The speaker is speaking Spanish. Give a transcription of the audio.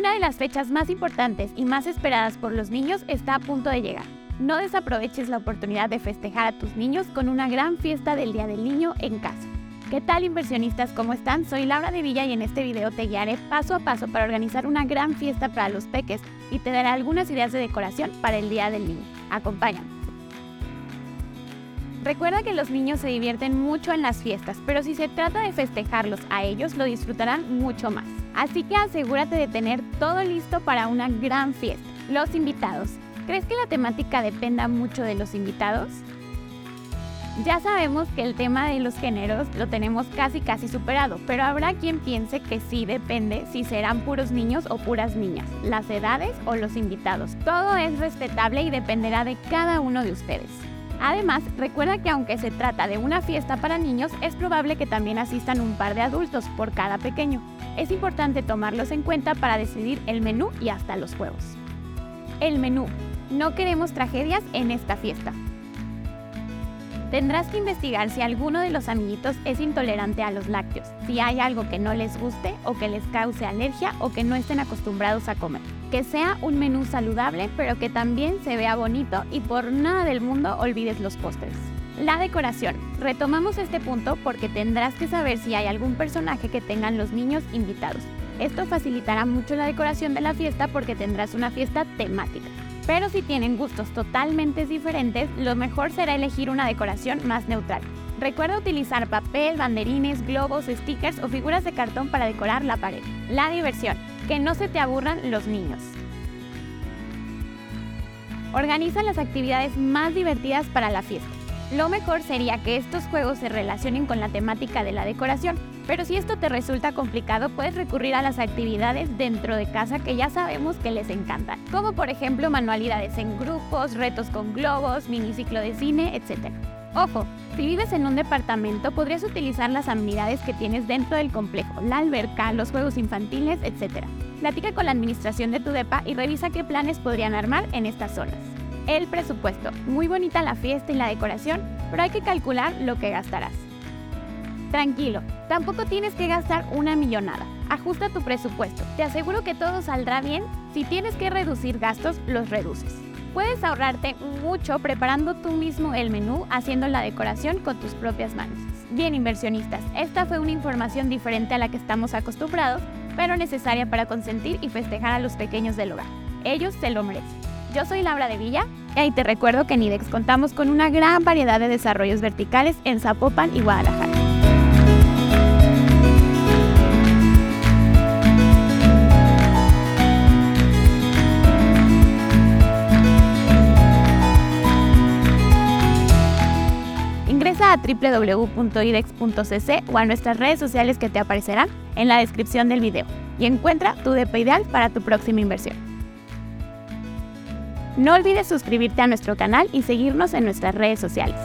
Una de las fechas más importantes y más esperadas por los niños está a punto de llegar. No desaproveches la oportunidad de festejar a tus niños con una gran fiesta del Día del Niño en casa. ¿Qué tal inversionistas? ¿Cómo están? Soy Laura de Villa y en este video te guiaré paso a paso para organizar una gran fiesta para los peques y te daré algunas ideas de decoración para el Día del Niño. Acompáñame. Recuerda que los niños se divierten mucho en las fiestas, pero si se trata de festejarlos a ellos, lo disfrutarán mucho más. Así que asegúrate de tener todo listo para una gran fiesta. Los invitados. ¿Crees que la temática dependa mucho de los invitados? Ya sabemos que el tema de los géneros lo tenemos casi casi superado, pero habrá quien piense que sí depende si serán puros niños o puras niñas, las edades o los invitados. Todo es respetable y dependerá de cada uno de ustedes. Además, recuerda que aunque se trata de una fiesta para niños, es probable que también asistan un par de adultos por cada pequeño. Es importante tomarlos en cuenta para decidir el menú y hasta los juegos. El menú. No queremos tragedias en esta fiesta. Tendrás que investigar si alguno de los amiguitos es intolerante a los lácteos, si hay algo que no les guste o que les cause alergia o que no estén acostumbrados a comer. Que sea un menú saludable pero que también se vea bonito y por nada del mundo olvides los postres. La decoración. Retomamos este punto porque tendrás que saber si hay algún personaje que tengan los niños invitados. Esto facilitará mucho la decoración de la fiesta porque tendrás una fiesta temática. Pero si tienen gustos totalmente diferentes, lo mejor será elegir una decoración más neutral. Recuerda utilizar papel, banderines, globos, stickers o figuras de cartón para decorar la pared. La diversión. Que no se te aburran los niños. Organiza las actividades más divertidas para la fiesta. Lo mejor sería que estos juegos se relacionen con la temática de la decoración, pero si esto te resulta complicado, puedes recurrir a las actividades dentro de casa que ya sabemos que les encantan, como por ejemplo manualidades en grupos, retos con globos, miniciclo de cine, etc. Ojo, si vives en un departamento podrías utilizar las amenidades que tienes dentro del complejo, la alberca, los juegos infantiles, etc. Platica con la administración de tu DEPA y revisa qué planes podrían armar en estas zonas el presupuesto. Muy bonita la fiesta y la decoración, pero hay que calcular lo que gastarás. Tranquilo, tampoco tienes que gastar una millonada. Ajusta tu presupuesto. Te aseguro que todo saldrá bien. Si tienes que reducir gastos, los reduces. Puedes ahorrarte mucho preparando tú mismo el menú, haciendo la decoración con tus propias manos. Bien, inversionistas, esta fue una información diferente a la que estamos acostumbrados, pero necesaria para consentir y festejar a los pequeños del hogar. Ellos se lo merecen. Yo soy Laura de Villa y te recuerdo que en IDEX contamos con una gran variedad de desarrollos verticales en Zapopan y Guadalajara. A www.idex.cc o a nuestras redes sociales que te aparecerán en la descripción del video y encuentra tu DP ideal para tu próxima inversión. No olvides suscribirte a nuestro canal y seguirnos en nuestras redes sociales.